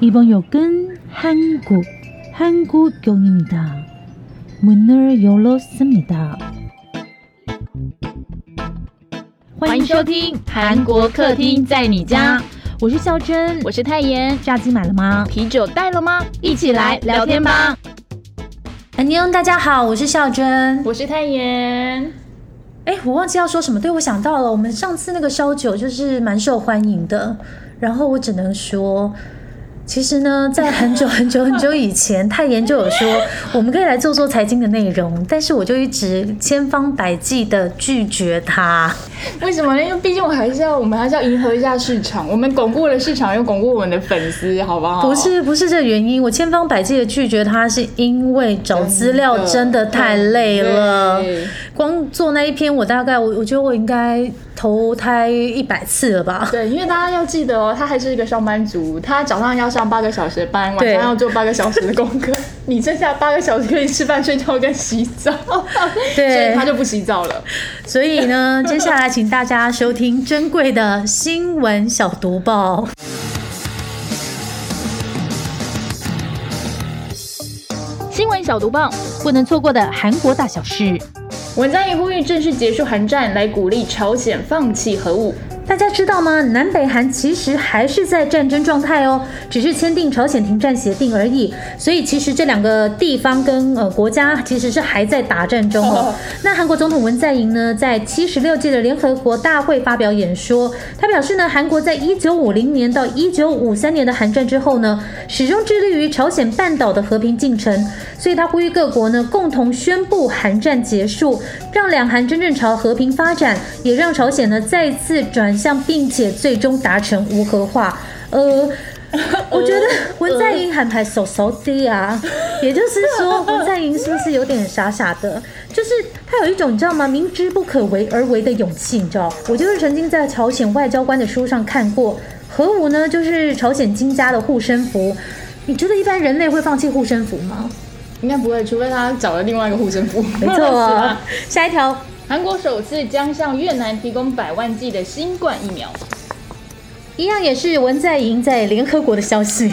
이번 역은 한국, 한국역입니다. 문을 열었습니다. 欢迎收听韩国客厅在你家，我是孝珍，我是泰妍。炸鸡买了吗？啤酒带了吗？一起来聊天吧。安妞，大家好，我是孝珍。我是泰妍。哎，我忘记要说什么，对我想到了，我们上次那个烧酒就是蛮受欢迎的，然后我只能说。 其实呢，在很久很久很久以前，泰妍就有说我们可以来做做财经的内容，但是我就一直千方百计的拒绝他。为什么呢？因为毕竟我还是要，我们还是要迎合一下市场，我们巩固了市场，又巩固我们的粉丝，好不好？不是，不是这原因，我千方百计的拒绝他，是因为找资料真的太累了。光做那一篇，我大概我我觉得我应该投胎一百次了吧？对，因为大家要记得哦，他还是一个上班族，他早上要上八个小时的班，晚上要做八个小时的功课，你剩下八个小时可以吃饭、睡觉跟洗澡，对，所以他就不洗澡了。所以呢，接下来请大家收听珍贵的新闻小读报。小毒棒，不能错过的韩国大小事。文在寅呼吁正式结束韩战，来鼓励朝鲜放弃核武。大家知道吗？南北韩其实还是在战争状态哦，只是签订朝鲜停战协定而已。所以其实这两个地方跟呃国家其实是还在打战中哦。那韩国总统文在寅呢，在七十六届的联合国大会发表演说，他表示呢，韩国在一九五零年到一九五三年的韩战之后呢，始终致力于朝鲜半岛的和平进程。所以他呼吁各国呢，共同宣布韩战结束，让两韩真正朝和平发展，也让朝鲜呢再次转。向，并且最终达成无核化。呃，我觉得文在寅喊牌手手低啊，也就是说文在寅是不是有点傻傻的？就是他有一种你知道吗？明知不可为而为的勇气，你知道？我就是曾经在朝鲜外交官的书上看过，核武呢就是朝鲜金家的护身符。你觉得一般人类会放弃护身符吗？应该不会，除非他找了另外一个护身符。没错，下一条。韩国首次将向越南提供百万剂的新冠疫苗，一样也是文在寅在联合国的消息。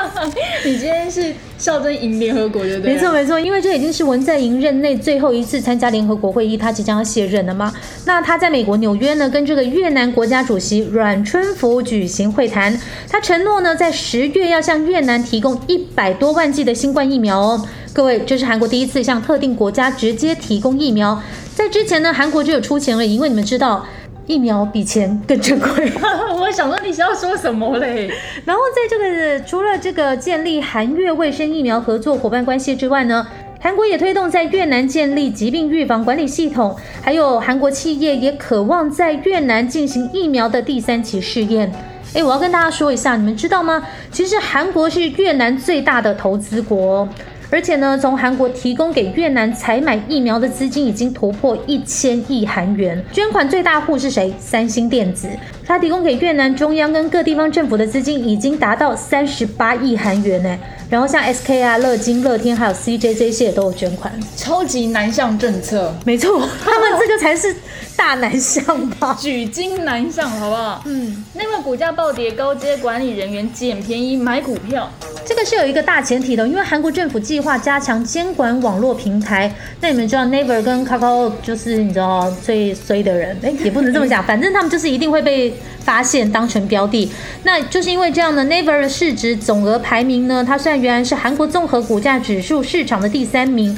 你今天是孝真赢联合国对不对？没错没错，因为这已经是文在寅任内最后一次参加联合国会议，他即将要卸任了嘛。那他在美国纽约呢，跟这个越南国家主席阮春福举行会谈，他承诺呢，在十月要向越南提供一百多万剂的新冠疫苗哦。各位，这是韩国第一次向特定国家直接提供疫苗。在之前呢，韩国就有出钱了，因为你们知道，疫苗比钱更珍贵。我想说你是要说什么嘞？然后在这个除了这个建立韩越卫生疫苗合作伙伴关系之外呢，韩国也推动在越南建立疾病预防管理系统，还有韩国企业也渴望在越南进行疫苗的第三期试验。诶，我要跟大家说一下，你们知道吗？其实韩国是越南最大的投资国。而且呢，从韩国提供给越南采买疫苗的资金已经突破一千亿韩元。捐款最大户是谁？三星电子，它提供给越南中央跟各地方政府的资金已经达到三十八亿韩元呢。然后像 SK 啊、乐金、乐天还有 CJ 这些也都有捐款。超级南向政策，没错，他们这个才是大南向吧？举金南向，好不好？嗯。那个股价暴跌，高阶管理人员捡便宜买股票。这个是有一个大前提的，因为韩国政府计划加强监管网络平台。那你们知道 Naver 跟 Kakao 就是你知道最衰的人，哎，也不能这么讲，反正他们就是一定会被发现当成标的。那就是因为这样的 Naver 的市值总额排名呢，它虽然原来是韩国综合股价指数市场的第三名，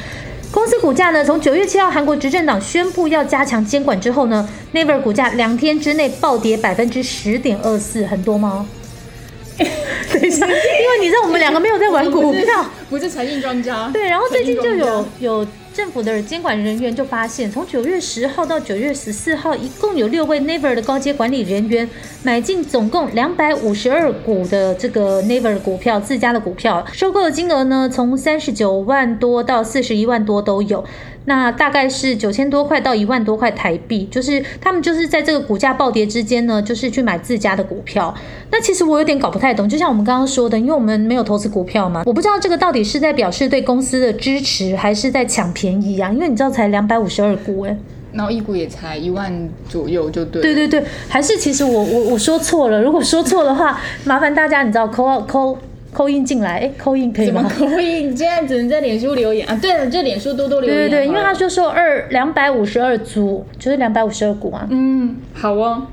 公司股价呢从九月七号韩国执政党宣布要加强监管之后呢，Naver 股价两天之内暴跌百分之十点二四，很多吗？等一下，因为你知道我们两个没有在玩股票，不是财经专家。对，然后最近就有有政府的监管人员就发现，从九月十号到九月十四号，一共有六位 Naver 的高阶管理人员买进总共两百五十二股的这个 Naver 股票，自家的股票，收购的金额呢，从三十九万多到四十一万多都有。那大概是九千多块到一万多块台币，就是他们就是在这个股价暴跌之间呢，就是去买自家的股票。那其实我有点搞不太懂，就像我们刚刚说的，因为我们没有投资股票嘛，我不知道这个到底是在表示对公司的支持，还是在抢便宜啊？因为你知道才两百五十二股哎，然后一股也才一万左右就对。对对对，还是其实我我我说错了，如果说错的话，麻烦大家你知道扣扣。扣印进来，哎，扣印可以怎么吗？扣印？你现在只能在脸书留言啊！对了，就脸书多多留言。对对对，因为他好了就说二两百五十二株，就是两百五十二股啊。嗯，好哦。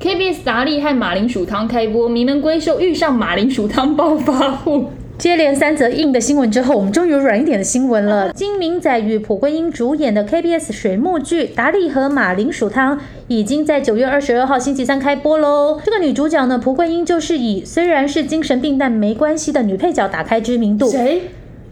KBS 达利和马铃薯汤开播，名门闺秀遇上马铃薯汤暴发户。接连三则硬的新闻之后，我们终于有软一点的新闻了。金明仔与蒲公英主演的 KBS 水幕剧《达利和马铃薯汤》已经在九月二十二号星期三开播喽。这个女主角呢，蒲公英就是以虽然是精神病但没关系的女配角打开知名度，谁？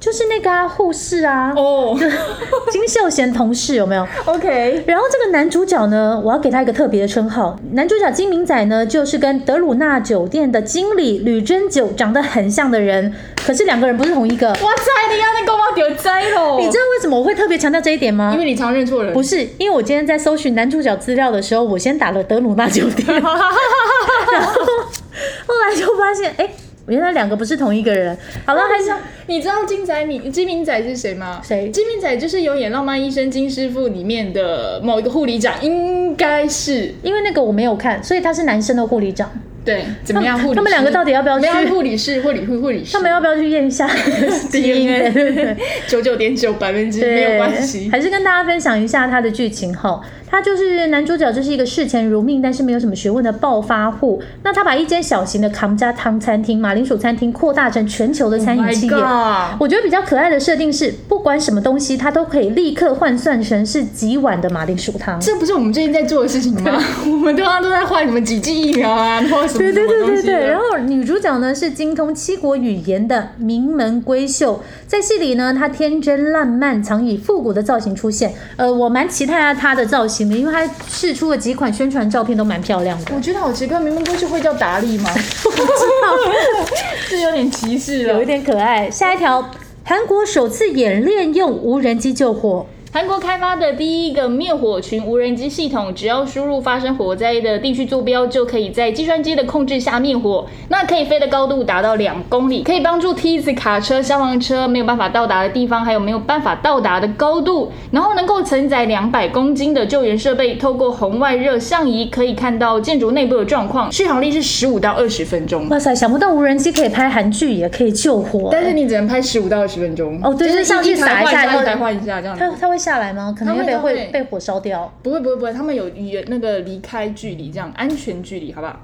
就是那个啊护士啊，哦 金秀贤同事有没有？，OK，然后这个男主角呢，我要给他一个特别的称号。男主角金明仔呢，就是跟德鲁纳酒店的经理吕珍九长得很像的人，可是两个人不是同一个。哇塞，你要那个我丢栽喽！你知道为什么我会特别强调这一点吗因？为你常认错人。不是，因为我今天在搜寻男主角资料的时候，我先打了德鲁纳酒店，然后后来就发现，哎，原来两个不是同一个人。好了，还是你知道金仔米金明仔是谁吗？谁金明仔就是有演《浪漫医生金师傅》里面的某一个护理长，应该是因为那个我没有看，所以他是男生的护理长。对。怎么样？护理他们两个到底要不要去护理室、护理护护理师？他们要不要去验一下基因？对对对。九九点九百分之对，没有关系。还是跟大家分享一下他的剧情哈。他就是男主角，就是一个视钱如命，但是没有什么学问的暴发户。那他把一间小型的康家汤餐厅、马铃薯餐厅扩大成全球的餐饮企业。Oh 我觉得比较可爱的设定是，不管什么东西，他都可以立刻换算成是几碗的马铃薯汤。这不是我们最近在做的事情吗？我们通常都在换什么几剂疫苗啊，然后什么对对对对，然后女主角呢是精通七国语言的名门闺秀，在戏里呢，她天真烂漫，常以复古的造型出现。呃，我蛮期待她的造型的，因为他试出了几款宣传照片都蛮漂亮的。我觉得好奇怪，明明不是会叫达利吗？不知道，这有点歧视了有一。点可爱。下一条，韩国首次演练用无人机救火。韩国开发的第一个灭火群无人机系统，只要输入发生火灾的地区坐标，就可以在计算机的控制下灭火。那可以飞的高度达到两公里，可以帮助梯子、卡车、消防车没有办法到达的地方，还有没有办法到达的高度。然后能够承载两百公斤的救援设备，透过红外热像仪可以看到建筑内部的状况。续航力是十五到二十分钟。哇塞，想不到无人机可以拍韩剧，也可以救火。但是你只能拍十五到二十分钟哦对就就是上去撒一下然后一台换一台换一下这样。它它会下来吗？可能它会会被会会被火烧掉。不会不会不会，他们有远那个离开距离，这样安全距离，好不好？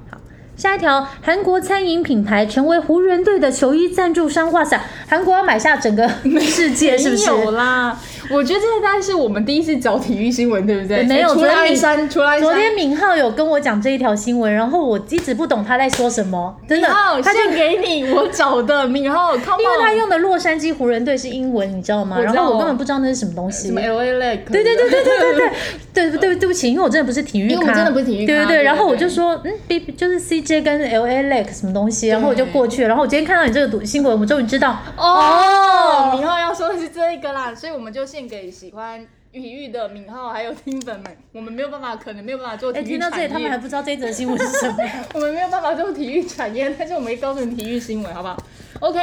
下一条，韩国餐饮品牌成为湖人队的球衣赞助商。哇塞，韩国要买下整个世界，是不是？有啦，我觉得这大概是我们第一次找体育新闻，对不对？没有除了鞍昨天你山，昨天敏浩有跟我讲这一条新闻，然后我一直不懂他在说什么，真的他就给你我找的敏浩因为他用的洛杉矶湖人队是英文，你知道吗？然后我根本不知道那是什么东西什么。LA Lake，对对对对对对对对对对不起，因为我真的不是体育咖，因为我真的不是体育对对对对然后我就说，嗯，B 就是 CJ 跟 LA Lake 什么东西，然后我就过去，然后我今天看到你这个读新闻，我终于知道哦，敏浩要说的是这个啦，所以我们就献给喜欢体育的敏浩还有听粉们，我们没有办法，可能没有办法做体哎，育听到这他们还。不知道这一则新闻是什么。我们没有办法做体育产业，但是我们会告诉你体育新闻，好不好？OK，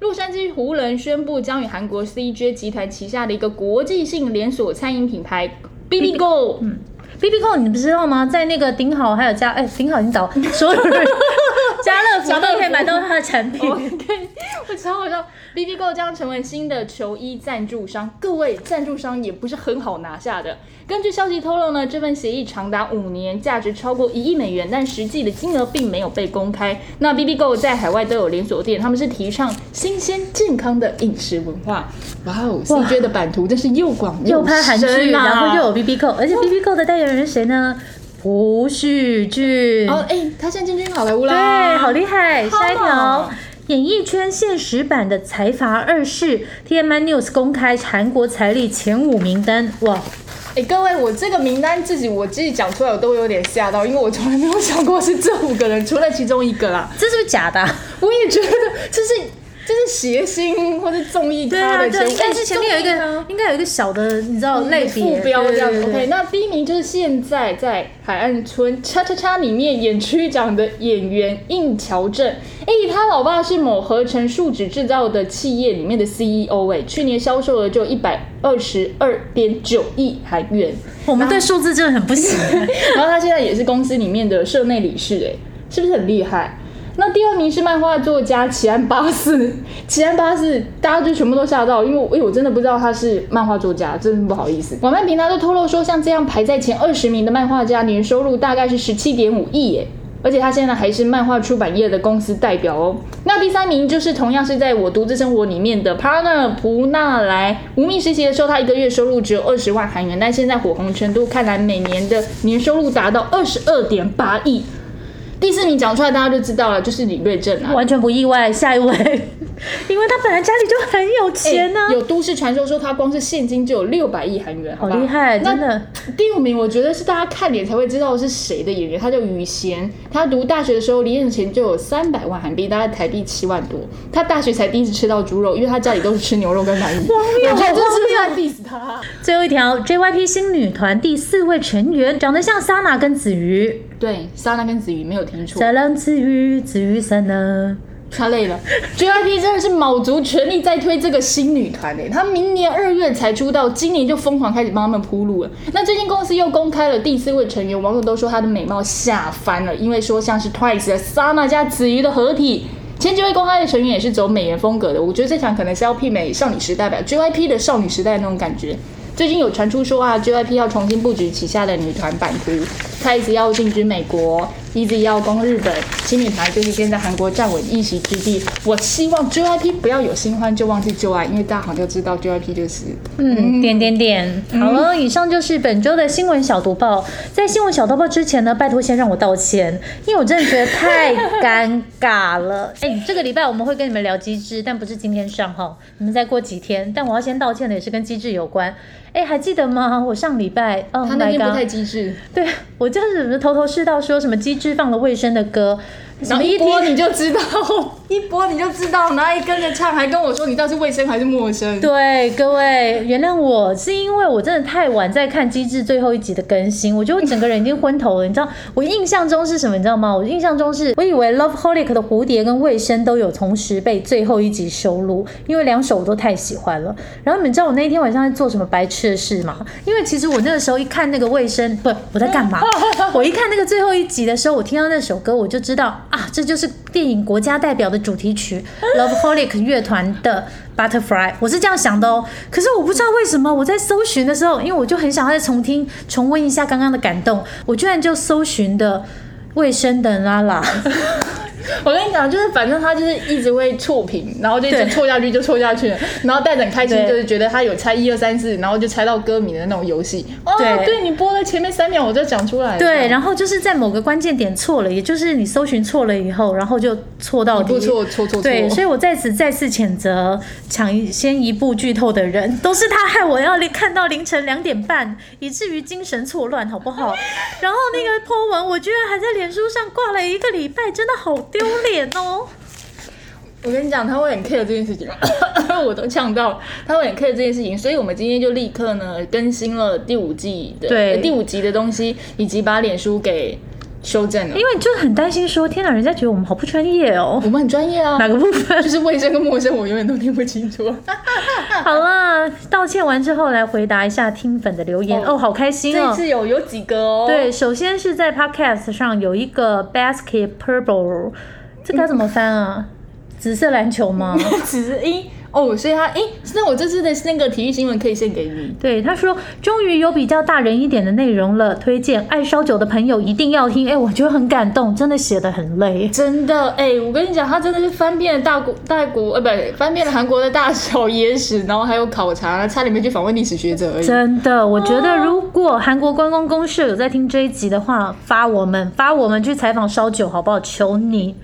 洛杉矶湖人宣布将与韩国 CJ 集团旗下的一个国际性连锁餐饮品牌 b i l i g o 嗯，B B 扣你不知道吗？在那个顶好还有家，哎，顶好已经倒，所有人家乐福都可以买到它的产品。超好笑。BB Go 将成为新的球衣赞助商，各位赞助商也不是很好拿下的。根据消息透露呢，这份协议长达五年，价值超过一亿美元，但实际的金额并没有被公开。那 BB Go 在海外都有连锁店，他们是提倡新鲜健康的饮食文化。哇哦，CJ 的版图真是又广又拍韩剧，然后又有 B B Q，而且 B B Q 的代言人是谁呢？胡旭俊。哦，哎、他现在进军好莱坞啦，对，好厉害！下一条演艺圈现实版的财阀二世，TMI News 公开韩国财力前五名单，哇！哎、各位，我这个名单自己我自己讲出来，我都有点吓到，因为我从来没有想过是这五个人，除了其中一个啦。这是不是假的啊、我也觉得这是这是谐星或者综艺咖的前，对，应该是前面有一个，应该有一个小的，你知道类别副标这样子。OK，那第一名就是现在在海岸村叉叉叉里面演区长的演员应乔正。哎、他老爸是某合成树脂制造的企业里面的 CEO，哎，去年销售额就一百二十二点九亿韩元。我们对数字真的很不行。然后他现在也是公司里面的社内理事，哎，是不是很厉害？那第二名是漫画作家奇安巴士，奇安巴士大家就全部都吓到，因为我我真的不知道他是漫画作家，真的不好意思。网漫平台都透露说，像这样排在前二十名的漫画家，年收入大概是十七点五亿耶。而且他现在还是漫画出版业的公司代表哦。那第三名就是同样是在我独自生活里面的 partner 普纳莱，无名实习的时候他一个月收入只有二十万韩元，但现在火红程度看来每年的年收入达到二十二点八亿。第四名讲出来大家就知道了，就是李瑞镇啊。完全不意外。下一位，因为他本来家里就很有钱呢、欸有都市传说说他光是现金就有六百亿韩元，好厉害，真的。第五名，我觉得是大家看脸才会知道是谁的演员，他叫雨贤。他读大学的时候，零用钱就有三百万韩币，大概台币七万多。他大学才第一次吃到猪肉，因为他家里都是吃牛肉跟白米。谬我觉得这是不是荒在 diss 他？最后一条，JYP 新女团第四位成员长得像 Sana 跟子瑜，对，，Sana 跟子瑜没有听错，再让子瑜，子瑜散了。他累了。JYP 真的是卯足全力在推这个新女团诶，他明年二月才出道，今年就疯狂开始帮他们铺路了。那最近公司又公开了第四位成员，网友都说她的美貌吓翻了，因为说像是 Twice 的 Sana 加子瑜的合体。前几位公开的成员也是走美颜风格的，我觉得这场可能是要媲美少女时代吧，JYP 的少女时代那种感觉。最近有传出说啊，JYP 要重新布局旗下的女团版图，Twice 要进军美国，Easy 要攻日本，新女团就是现在韩国站稳一席之地。我希望 JYP 不要有新欢就忘记旧爱，因为大家好像就知道 JYP 就是嗯，点点点。好了，以上就是本周的新闻小读报。在新闻小读报之前呢，拜托先让我道歉，因为我真的觉得太尴尬了。哎、这个礼拜我们会跟你们聊机制，但不是今天上哈，你们再过几天。但我要先道歉的也是跟机制有关。哎、还记得吗？我上礼拜，哦、他那天不太机智，对我就是头头是道说什么机智放了卫生的歌，然后一播你就知道，一播你就知道，然后一跟着唱，还跟我说你到底是卫生还是陌生。对各位原谅我，是因为我真的太晚在看《机智》最后一集的更新，我觉得我整个人已经昏头了。你知道我印象中是什么？你知道吗？我印象中是我以为《Love Holic》的蝴蝶跟卫生都有同时被最后一集收录，因为两首我都太喜欢了。然后你们知道我那一天晚上在做什么白痴的事吗？因为其实我那个时候一看那个卫生，不，我在干嘛？我一看那个最后一集的时候，我听到那首歌，我就知道啊，这就是电影国家代表的主题曲 Love Holic 乐团的 Butterfly，我是这样想的哦。可是我不知道为什么我在搜寻的时候，因为我就很想再重听、重温一下刚刚的感动，我居然就搜寻的卫生的拉拉。我跟你讲，就是反正他就是一直会错屏，然后就一直错下去就错下去了，然后带着很开心，就是觉得他有猜一二三四，然后就猜到歌名的那种游戏。哦，对对你播了前面三秒我就讲出来了。对，然后就是在某个关键点错了，也就是你搜寻错了以后，然后就错到底。不错错错错。对，所以我在此再次谴责抢先一步剧透的人，都是他害我要看到凌晨两点半，以至于精神错乱，好不好？然后那个 po 文，我居然还在脸书上挂了一个礼拜，真的好丢脸哦。我跟你讲，他会很 care 这件事情，我都呛到，他会很 care 这件事情，所以我们今天就立刻呢更新了第五季的第五集的东西，以及把脸书给修正了因。为就是很担心说，天哪，人家觉得我们好不专业哦。我们很专业啊，哪个部分？就是卫生跟陌生，我永远都听不清楚。好了，道歉完之后来回答一下听粉的留言哦哦好开心哦。这次有有几个哦，对，首先是在 Podcast 上有一个 Basket Purple，这该怎么翻啊？紫色篮球吗？紫色一哦，所以他诶，那我这次的那个体育新闻可以献给你。对，他说终于有比较大人一点的内容了，推荐爱烧酒的朋友一定要听。哎，我觉得很感动，真的写的很累。真的，哎、我跟你讲，他真的是翻遍了大国、大国，呃，不，翻遍了韩国的大小野史，然后还有考察，差点没去访问历史学者而已。真的，我觉得如果韩国观光公社有在听这一集的话，发我们发我们去采访烧酒好不好？求你，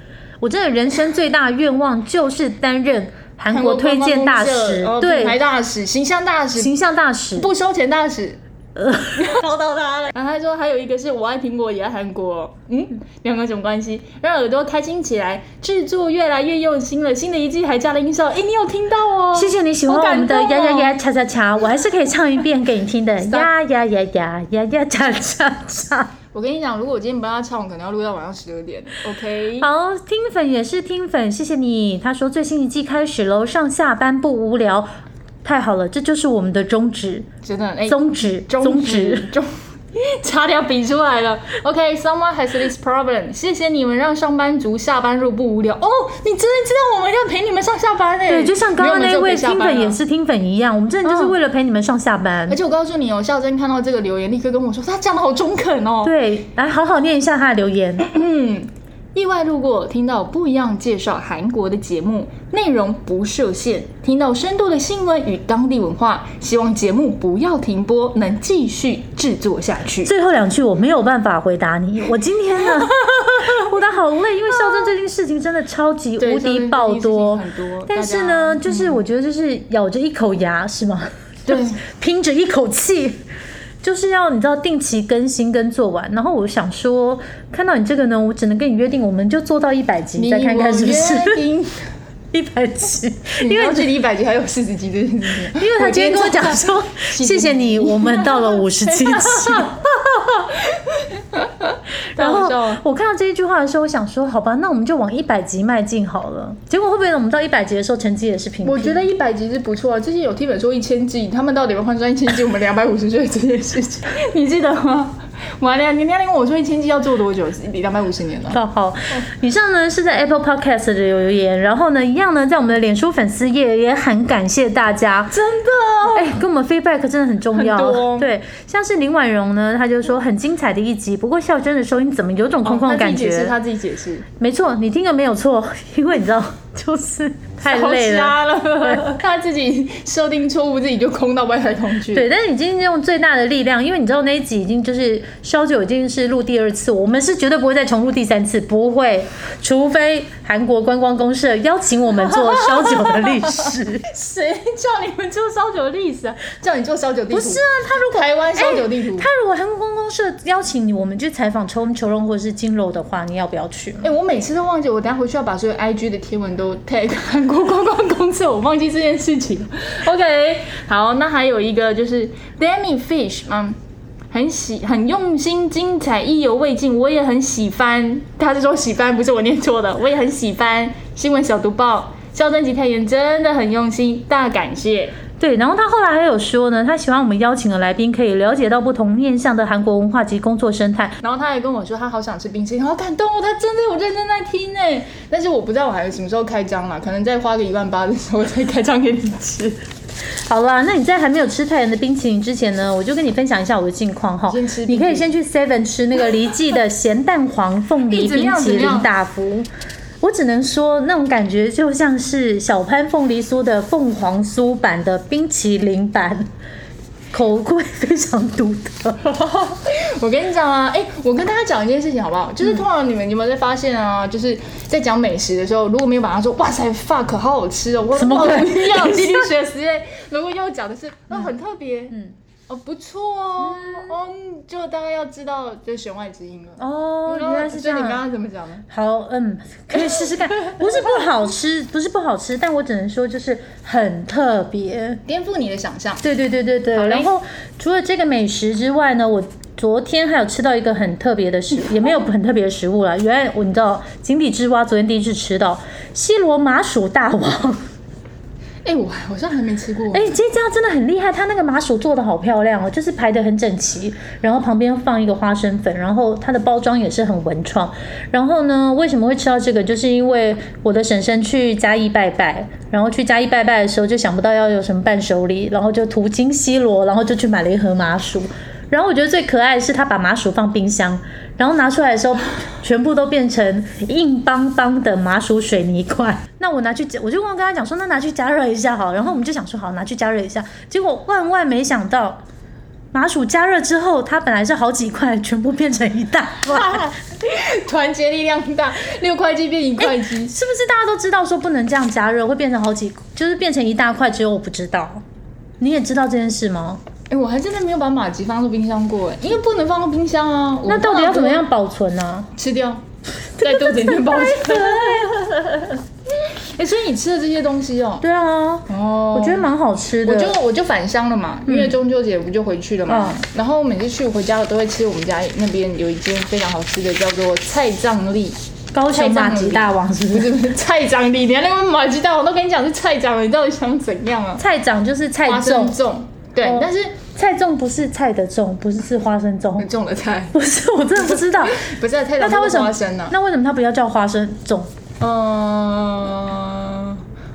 我真的人生最大的愿望就是担任韩国推荐大使，对，品牌，大使、形象大使、形象大使。不收钱大使。唠到他了，然后他说还有一个是我爱苹果也爱韩国，嗯，两个什么关系？让耳朵开心起来，制作越来越用心了，新的一季还加了音效，哎，你有听到哦？谢谢你喜欢我们的呀呀呀恰恰恰，我还是可以唱一遍给你听的呀呀呀呀呀呀恰恰恰。我跟你讲，如果我今天不让他唱，我可能要录到晚上十二点。OK，好，听粉也是听粉，谢谢你。他说最新一季开始喽，上下班不无聊，太好了，这就是我们的宗旨，真的，哎，宗旨，宗宗旨旨，宗 差点比出来了。OK，someone、has this problem。谢谢你们让上班族下班路不无聊。哦，你真的知道我们要陪你们上下班哎、对，就像刚刚那位听粉也是。是听粉一样，我们真的就是为了陪你们上下班而。且我告诉你哦，孝真看到这个留言，立刻跟我说，他讲的好中肯哦。对，来好好念一下他的留言。嗯，意外路过，听到不一样介绍韩国的节目，内容不设限，听到深度的新闻与当地文化，希望节目不要停播，能继续制作下去。最后两句我没有办法回答你，我今天呢，我的好累，因为孝珍最近事情真的超级对无敌爆多，但是呢，就是我觉得就是咬着一口牙是吗？对，拼着一口气。就是要你知道定期更新跟做完，然后我想说，看到你这个呢，我只能跟你约定，我们就做到一百集，再看看是不是 一百集，因因为为距离一百集还有四十集这件事情。因为他今天跟我讲说，谢谢你，我们到了五十七集。然后我看到这一句话的时候，我想说，好吧，那我们就往一百集迈进好了。结果会不会我们到一百集的时候，成绩也是平平？我觉得一百集是不错啊。之前有听本说一千集，他们到底会换算一千集，我们两百五十岁这件事情，你记得吗？完了，你那天跟我说一千集要做多久？两百五十年了。好好，以上呢是在 Apple Podcast 的留言，然后呢，一样呢，在我们的脸书粉丝页也很感谢大家，真的，哎，跟我们 feedback 真的很重要。哦对，像是林婉容呢，她就说很精彩的一集，不过孝珍的收音怎么有种空空的感觉？哦他自己解释，他自己解释，没错，你听的没有错，因为你知道，就是太累了。他自己设定错误，自己就空到外太空去。对，但是你今天用最大的力量，因为你知道那一集已经就是烧酒已经是录第二次，我们是绝对不会再重录第三次，不会，除非韩国观光公社邀请我们做烧酒的历史。谁叫你们做烧酒的历史啊？叫你做烧酒地图？不是啊，他如果台湾烧酒地图。他如果韩国观光社邀请你，我们去采访秋秋荣或者是金楼的话，你要不要去？哎、我每次都忘记，我等下回去要把所有 IG 的贴文都 tag 韩国观光公司，我忘记这件事情。OK，好，那还有一个就是 Demi Fish，嗯，很喜很用心、精彩、意犹未尽，我也很喜欢。他是说喜欢，不是我念错的，我也很喜欢。新闻小读报，肖正吉太原真的很用心，大感谢。对，然后他后来还有说呢，他喜欢我们邀请的来宾可以了解到不同面向的韩国文化及工作生态。然后他还跟我说，他好想吃冰淇淋，好感动哦，他真的有认真在听呢。但是我不知道我还什么时候开张啦，可能再花个一万八的时候再开张给你吃。好啦，那你在还没有吃太阳的冰淇淋之前呢，我就跟你分享一下我的近况哈先吃。你可以先去 Seven 吃那个黎记的咸蛋黄凤梨 冰淇淋大福。我只能说，那种感觉就像是小潘凤梨酥的凤凰酥版的冰淇淋版，口味非常独特。我跟你讲啊，哎、我跟大家讲一件事情好不好？就是通常你们有没有在发现啊？就是在讲美食的时候，如果没有把它说哇塞 fuck 好好吃哦，我什么鬼不一样，经历 学实验。如果要讲的是那很特别，嗯哦不错哦，哦就大概要知道就弦外之音了。哦，原来是这样你刚样。刚怎么讲呢？好，嗯，可以试试看。不是不好吃，不是不好吃，但我只能说就是很特别。颠覆你的想象。对对对对对。然后除了这个美食之外呢，我昨天还有吃到一个很特别的食，也没有很特别的食物啦。原来我你知道井底之蛙昨天第一次吃到西罗麻薯大王。哎、我好像还没吃过。哎、这家真的很厉害，它那个麻薯做的好漂亮哦，就是排的很整齐，然后旁边放一个花生粉，然后它的包装也是很文创。然后呢，为什么会吃到这个？就是因为我的婶婶去嘉义拜拜，然后去嘉义拜拜的时候就想不到要有什么伴手礼，然后就途经西罗，然后就去买了一盒麻薯。然后我觉得最可爱的是，他把麻薯放冰箱，然后拿出来的时候，全部都变成硬邦邦的麻薯水泥块。那我拿去，我就跟他讲说，那拿去加热一下好。然后我们就想说，好，拿去加热一下。结果万万没想到，麻薯加热之后，它本来是好几块，全部变成一大块。团结力量大，六块鸡变一块鸡。是不是大家都知道说不能这样加热，会变成好几，就是变成一大块？只有我不知道。你也知道这件事吗？哎、我还真的没有把马吉放入冰箱过，哎，因为不能放入冰箱啊。那到底要怎么样保存呢、吃掉？在肚子里面保存。哎、所以你吃的这些东西哦、对啊，哦，我觉得蛮好吃的。我就我就返乡了嘛，因为中秋节不就回去了嘛。嗯然后每次去回家，我都会吃我们家那边有一间非常好吃的，叫做菜藏利。高雄马吉大王是不是？菜长利，连那个马吉大王都跟你讲是菜长了，你到底想怎样啊？菜长就是菜花生粽，粽，对，哦但是菜种不是菜的种，不是是花生粽很，重的菜，不是，我真的不知道。不是啊菜长那它为什么花生呢？那为什么它不要叫花生种？嗯，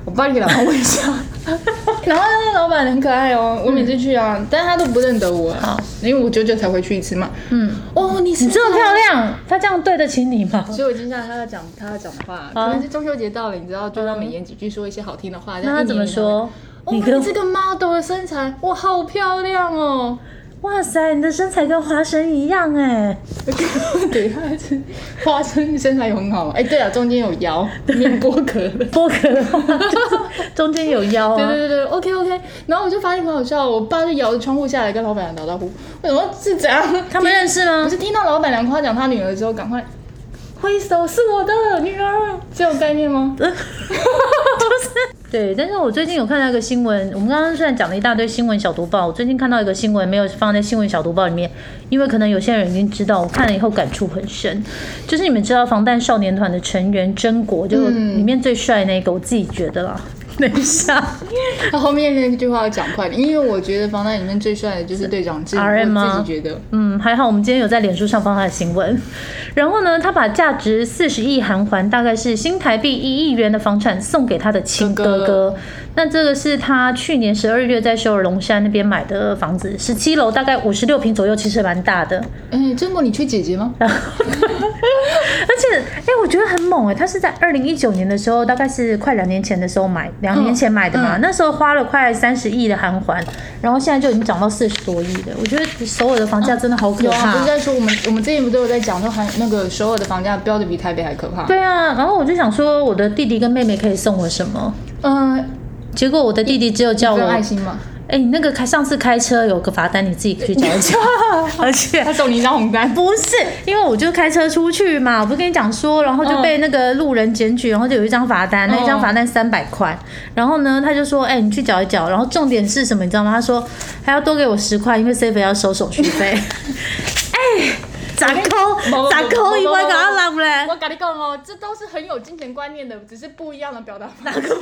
我帮你给老板问一下。然后那个老板很可爱哦，我每次去啊，但是他都不认得我，好，因为我久久才回去一次嘛。嗯，哦，你是这么漂亮，他这样对得起你吗？所以我今天他要讲他要讲的话，可能是中秋节到了，你知道，就让美言几句说一些好听的话。那他怎么说？哦，你跟你这个 model 的身材，哇，好漂亮哦！哇塞，你的身材跟花生一样 哎！对，他是花生身材也很好。哎，对了，中间有腰，面剥壳的。剥壳的话就是中间有腰啊。对对对对，OK OK。然后我就发现很好笑，我爸就摇着窗户下来跟老板娘打招呼。我想说是怎样？他们认识吗我？是听到老板娘夸奖他女儿之后，赶快挥手，是我的女儿，这种概念吗？对，但是我最近有看到一个新闻，我们刚刚虽然讲了一大堆新闻小读报，我最近看到一个新闻没有放在新闻小读报里面，因为可能有些人已经知道，我看了以后感触很深。就是你们知道防弹少年团的成员真国，就里面最帅那个，我自己觉得啦。等一下他后面那句话要讲快点，因为我觉得防弹里面最帅的就是队长志，RM 吗我自己觉得。嗯，还好我们今天有在脸书上放他的新闻。然后呢，他把价值四十亿韩元，大概是新台币一亿元的房产送给他的亲哥哥。哥哥那这个是他去年十二月在首尔龙山那边买的房子，十七楼，大概五十六平左右，其实蛮大的。哎，真国，你缺姐姐吗？而且，哎、我觉得很猛哎、他是在二零一九年的时候，大概是快两年前的时候买，两年前买的嘛，嗯那时候花了快三十亿的韩环，然后现在就已经涨到四十多亿了。我觉得首尔的房价真的好可有啊，怕。不是在说我们我们之前不都有在讲说韩那个首尔的房价标的比台北还可怕？对啊，然后我就想说，我的弟弟跟妹妹可以送我什么？嗯，结果我的弟弟只有叫我，哎、你那个开上次开车有个罚单，你自己去交一缴。而且他送你一张红单。不是，因为我就开车出去嘛，我不是跟你讲说，然后就被那个路人检举，然后就有一张罚单，那一张罚单三百块，然后呢，他就说，哎、你去缴一缴，然后重点是什么，你知道吗？他说还要多给我十块，因为 C 费要收手续费。哎、咋扣？咋扣？一万给他拿不嘞？我跟你讲哦，这都是很有金钱观念的，只是不一样的表达方式。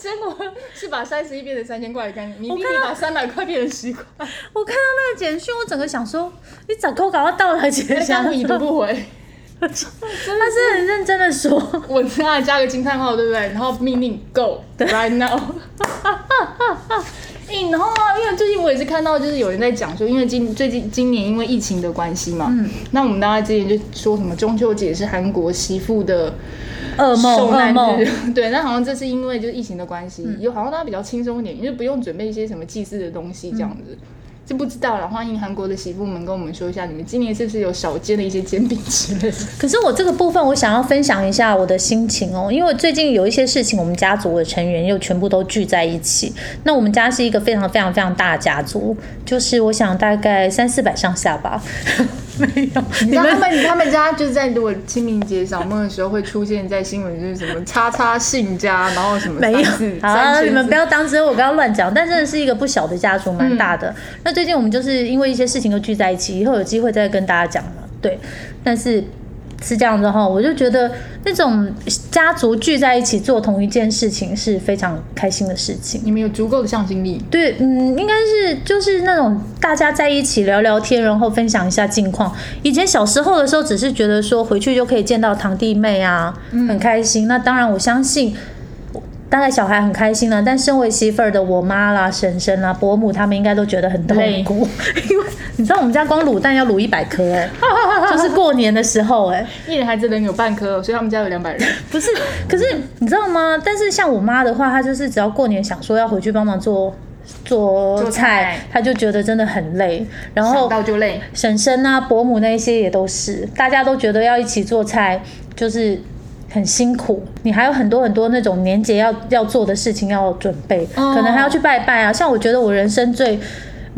真的是把三十亿变成三千块的概念，你弟弟把三百块变成十块，我看到那个简讯，我整个想说，你咋扣搞到到了结那下？刚已读不回。他是很认真的说，我知道加个惊叹号，对不对？然后命令 go right now。哎、然后啊，因为最近我也是看到，就是有人在讲说，因为今最近今年因为疫情的关系嘛，嗯，那我们大家之前就说什么中秋节是韩国媳妇的噩梦受难噩梦。日，对，那好像这是因为就是疫情的关系，有好像大家比较轻松一点，因为不用准备一些什么祭祀的东西这样子。就不知道了，欢迎韩国的媳妇们跟我们说一下，你们今年是不是有少煎的一些煎饼之类的？可是我这个部分，我想要分享一下我的心情哦，因为最近有一些事情，我们家族的成员又全部都聚在一起。那我们家是一个非常非常非常大的家族，就是我想大概三四百上下吧。没有，你知道他们他们家就是在如果清明节扫墓的时候会出现在新闻，就是什么叉叉姓家，然后什么没有你们不要当真，我不要乱讲。但真的是一个不小的家族，蛮大的。那最近我们就是因为一些事情都聚在一起，以后有机会再跟大家讲嘛。对，但是是这样子哈，我就觉得那种家族聚在一起做同一件事情是非常开心的事情。你们有足够的向心力。对，嗯，应该是就是那种大家在一起聊聊天，然后分享一下近况。以前小时候的时候，只是觉得说回去就可以见到堂弟妹啊，很开心。那当然，我相信。大概小孩很开心了，但身为媳妇儿的我妈啦、婶婶啦、伯母，他们应该都觉得很痛苦，因为你知道我们家光卤蛋要卤一百颗哎，就是过年的时候哎、一人还只能有半颗，所以他们家有两百人。不是，可是你知道吗？但是像我妈的话，她就是只要过年想说要回去帮忙做做做菜菜，她就觉得真的很累。然想后到就累，婶婶啊、伯母那一些也都是，大家都觉得要一起做菜，就是。很辛苦，你还有很多很多那种年节要要做的事情要准备，哦可能还要去拜拜啊。像我觉得我人生最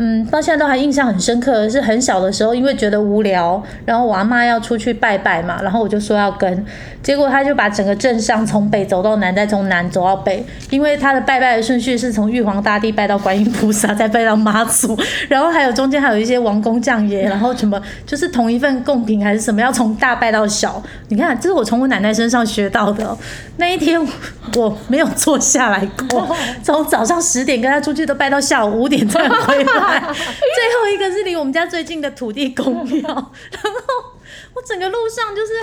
嗯，到现在都还印象很深刻的是很小的时候，因为觉得无聊，然后我阿妈要出去拜拜嘛，然后我就说要跟，结果他就把整个镇上从北走到南，再从南走到北，因为他的拜拜的顺序是从玉皇大帝拜到观音菩萨，再拜到妈祖，然后还有中间还有一些王公将爷，然后什么就是同一份贡品还是什么，要从大拜到小。你看，这是我从我奶奶身上学到的、那一天我没有坐下来过，从早上十点跟他出去，都拜到下午五点才回来。最后一个是离我们家最近的土地公庙，然后我整个路上就是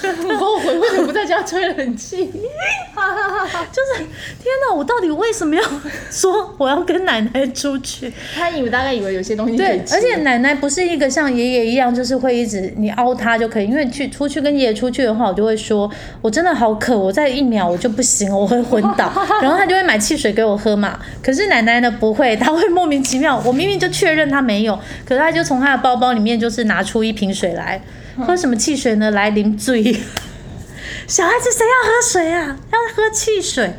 很后悔为什么不在家吹冷气？就是天哪，我到底为什么要说我要跟奶奶出去？他以为大概以为有些东西对，而且奶奶不是一个像爷爷一样，就是会一直你凹他就可以。因为去出去跟爷爷出去的话，我就会说，我真的好渴，我再一秒我就不行，我会昏倒。然后他就会买汽水给我喝嘛。可是奶奶呢不会，她会莫名其妙，我明明就确认她没有，可是她就从她的包包里面就是拿出一瓶水来，喝什么汽水呢？来淋醉。小孩子谁要喝水啊？要喝汽水。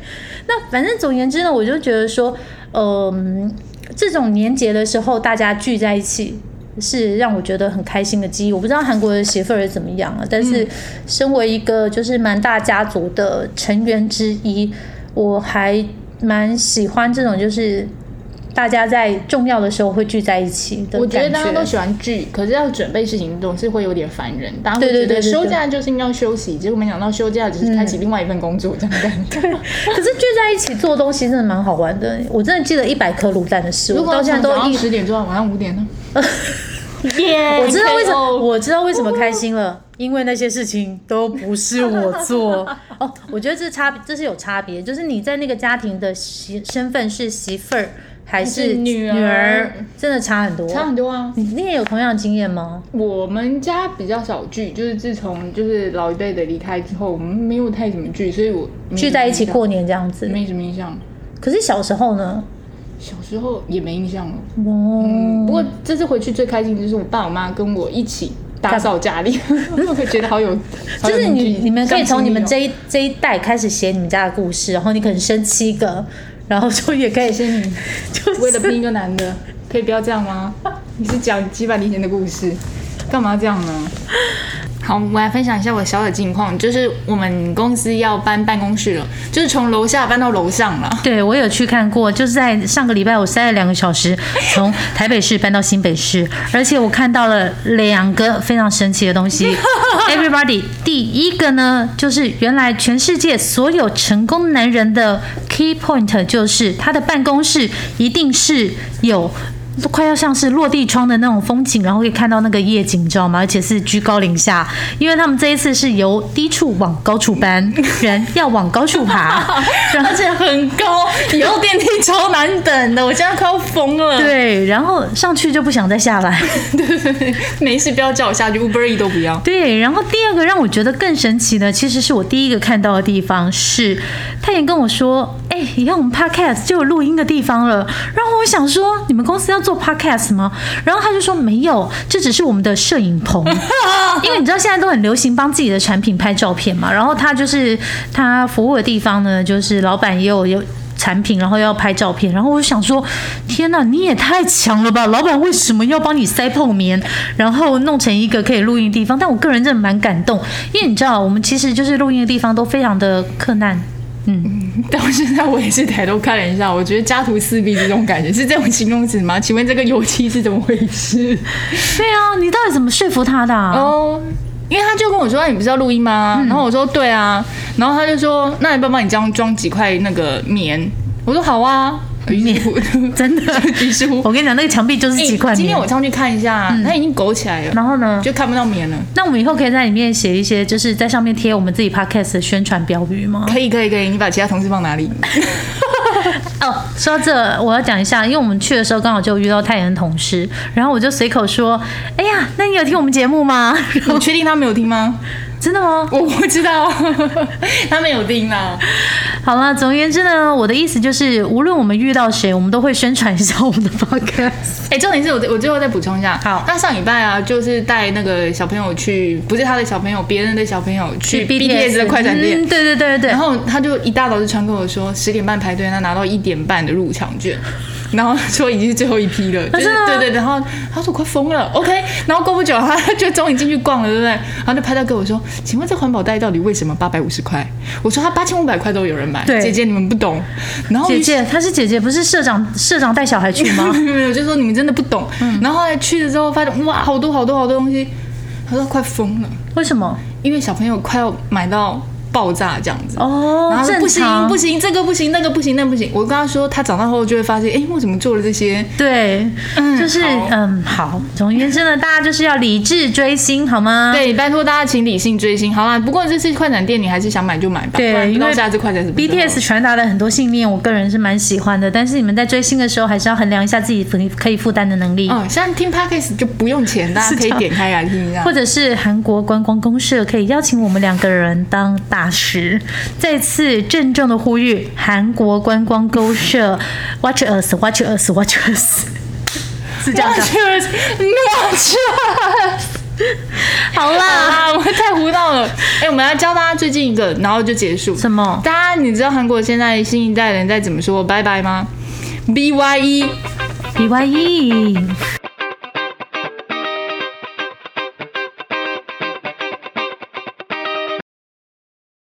那反正总言之呢，我就觉得说，嗯、这种年节的时候大家聚在一起。是让我觉得很开心的记忆。我不知道韩国的媳妇儿怎么样啊，但是身为一个就是蛮大家族的成员之一，我还蛮喜欢这种就是大家在重要的时候会聚在一起的我觉得大家都喜欢聚，可是要准备事情总是会有点烦人。大家会对对觉得休假就是应该要休息，结果没想到休假只是开启另外一份工作这样的感觉。可是聚在一起做东西真的蛮好玩的。我真的记得一百颗卤蛋的事，我如果到现在都一十点做到晚上五点呢？耶！我知道为什么，我知道为什么开心了，因为那些事情都不是我做。哦，我觉得这差别，这是有差别，就是你在那个家庭的媳身份是媳妇儿还还是是女儿真的差很多。差很多啊。你你也有同样的经验吗？我们家比较少聚，就是自从就是老一辈的离开之后，我们没有太怎么聚，所以我聚在一起过年这样子。没什么印象。可是小时候呢？小时候也没印象了。哦，不过这次回去最开心的就是我爸我妈跟我一起打扫家里，我会觉得好有，就是你你们可以从你们这一一这一代开始写你们家的故事，然后你可能生七个，然后就也可以谢谢你，就是为了拼一个男的，可以不要这样吗？你是讲几百年前的故事，干嘛这样呢？好，我来分享一下我小的近况，就是我们公司要搬办公室了，就是从楼下搬到楼上了。对，我有去看过，就是在上个礼拜，我塞了两个小时，从台北市搬到新北市，而且我看到了两个非常神奇的东西。Everybody，第一个呢，就是原来全世界所有成功男人的 key point 就是他的办公室一定是有。快要像是落地窗的那种风景，然后可以看到那个夜景，你知道吗？而且是居高临下，因为他们这一次是由低处往高处搬，人要往高处爬，而且很高，以后电梯超难等的，我现在快要疯了。对，然后上去就不想再下来。对，没事不要叫我下去，Uber E 都不要。对，然后第二个让我觉得更神奇的，其实是我第一个看到的地方是，他也跟我说，哎、以后我们 podcast 就有录音的地方了。然后我想说，你们公司要做 podcast 吗？然后他就说没有，这只是我们的摄影棚，因为你知道现在都很流行帮自己的产品拍照片嘛。然后他就是他服务的地方呢，就是老板也有有。产品，然后要拍照片，然后我就想说，天哪，你也太强了吧！老板为什么要帮你塞泡棉，然后弄成一个可以录音的地方？但我个人真的蛮感动，因为你知道，我们其实就是录音的地方都非常的困难。嗯，到现在我也是抬头看了一下，我觉得家徒四壁这种感觉是这种形容词吗？请问这个油漆是怎么回事？对啊，你到底怎么说服他的、啊？哦，因为他就跟我说：“你不是要录音吗？”然后我说：“对啊。”然后他就说：“那你帮帮你这样装几块那个棉。”我说：“好啊。” 真的于是乎，我跟你讲，那个墙壁就是几块欸今。天我上去看一下，它已经勾起来了，然后呢？就看不到棉了。那我们以后可以在里面写一些，就是在上面贴我们自己 podcast 的宣传标语吗？可以，可以，可以。你把其他同事放哪里？哦，说到这，我要讲一下，因为我们去的时候刚好就遇到太阳同事，然后我就随口说：“哎呀，那你有听我们节目吗？” 你确定他没有听吗？真的吗？我不知道，他没有听啊。好了，总而言之呢，我的意思就是，无论我们遇到谁，我们都会宣传一下我们的 podcast。哎、重点是我我最后再补充一下，好那上礼拜啊，就是带那个小朋友去，不是他的小朋友，别人的小朋友去 BTS 的快闪店。嗯，对对对对然后他就一大早就传跟我说，十点半排队，他拿到一点半的入场券。然后说已经是最后一批了，就是对对，然后他说我快疯了，OK，然后过不久他就终于进去逛了，对不对？然后就拍到跟我说，请问这环保袋到底为什么八百五十块？我说他八千五百块都有人买，对姐姐你们不懂，然后姐姐，她是姐姐，不是社长，社长带小孩去吗？没有，就说你们真的不懂。然后后来去了之后，发现哇，好多好多好多东西，他说快疯了，为什么？因为小朋友快要买到爆炸这样子。哦然后，不行不行，这个不行，那个不行，那个不行。我跟他说，他长大后就会发现，哎，我怎么做了这些？对，嗯就是嗯，好。总而言之呢，大家就是要理智追星，好吗？对，拜托大家请理性追星。好啦，不过这次快闪店你还是想买就买吧，对因为下次快闪什么 BTS 传达了很多信念，我个人是蛮喜欢的。但是你们在追星的时候，还是要衡量一下自己可以可以负担的能力。嗯，像听 Podcast 就不用钱，大家可以点开来听一下或。者是韩国观光公社可以邀请我们两个人当大使。再次郑重的呼吁韩国观光公社，Watch us，Watch us，Watch us，是这样的。Watchers, watchers。好啦，啊，我们太胡闹了。哎、我们来教大家最近一个，然后就结束。什么大家你知道韩国现在新一代人在怎么说拜拜吗？B Y E。？B Y E。